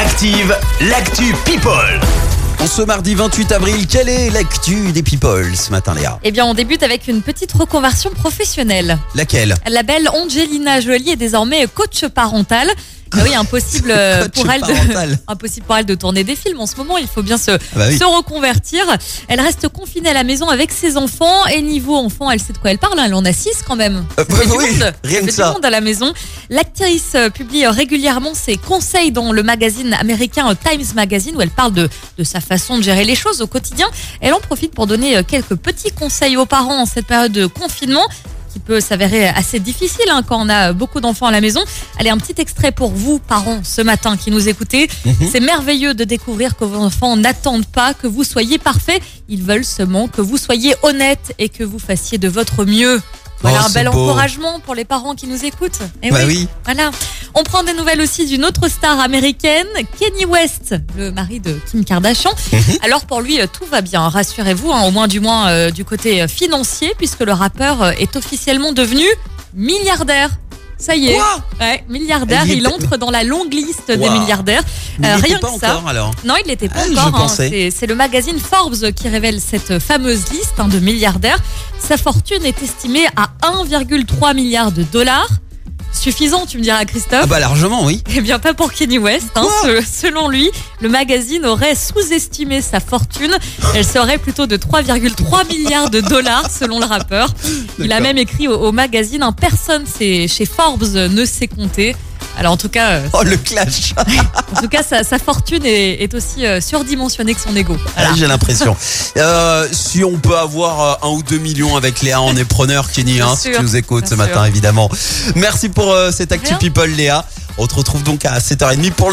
Active, l'actu People. En ce mardi 28 avril, quelle est l'actu des people ce matin, Léa? Eh bien, on débute avec une petite reconversion professionnelle. Laquelle? La belle Angelina Jolie est désormais coach parental. Ah oui, impossible euh, pour elle de, impossible pour elle de tourner des films en ce moment. Il faut bien se, bah oui. se reconvertir. Elle reste confinée à la maison avec ses enfants. Et niveau enfant, elle sait de quoi elle parle. hein. Elle en a six quand même. Euh, Ça fait du oui, monde. rien Ça que fait ça. du monde à la maison. L'actrice euh, publie euh, régulièrement ses conseils dans le magazine américain Times Magazine où elle parle de, de sa façon de gérer les choses au quotidien. Elle en profite pour donner quelques petits conseils aux parents en cette période de confinement qui peut s'avérer assez difficile hein, quand on a beaucoup d'enfants à la maison. Allez, un petit extrait pour vous, parents, ce matin qui nous écoutez. Mhm. C'est merveilleux de découvrir que vos enfants n'attendent pas que vous soyez parfait. Ils veulent seulement que vous soyez honnête et que vous fassiez de votre mieux. Voilà Oh, un c'est bel beau. encouragement pour les parents qui nous écoutent. Eh Bah oui. voilà. On prend des nouvelles aussi d'une autre star américaine, Kenny West, le mari de Kim Kardashian. Mhm. Alors pour lui, euh, tout va bien, rassurez-vous, hein, au moins du moins euh, du côté euh, financier, puisque le rappeur est officiellement devenu milliardaire. Ça y est. Quoi? Ouais, milliardaire, Il entre dans la longue liste des milliardaires. Euh, il rien pas que ça. encore alors. Non, il n'était pas Ah, encore. hein. C'est le magazine Forbes qui révèle cette fameuse liste hein, de milliardaires. Sa fortune est estimée à 1,3 milliard de dollars. Suffisant, tu me diras, Christophe. Ah bah largement, oui. Eh bien, pas pour Kenny West. hein. Se- selon lui, le magazine aurait sous-estimé sa fortune. Elle serait plutôt de 3,3 milliards de dollars, selon le rappeur. Il a D'accord. même écrit au, au magazine hein, Personne c'est- chez Forbes ne sait compter. Alors, en tout cas, euh, Oh le clash, en tout cas sa, sa fortune est, est aussi euh, surdimensionnée que son ego. Voilà. Ah, j'ai l'impression. Euh, si on peut avoir un ou deux millions avec Léa, on est preneur, Kenny, hein, si tu nous écoutes ce matin évidemment. Merci pour cette actu Rien. people, Léa. On te retrouve donc à 7h30 pour le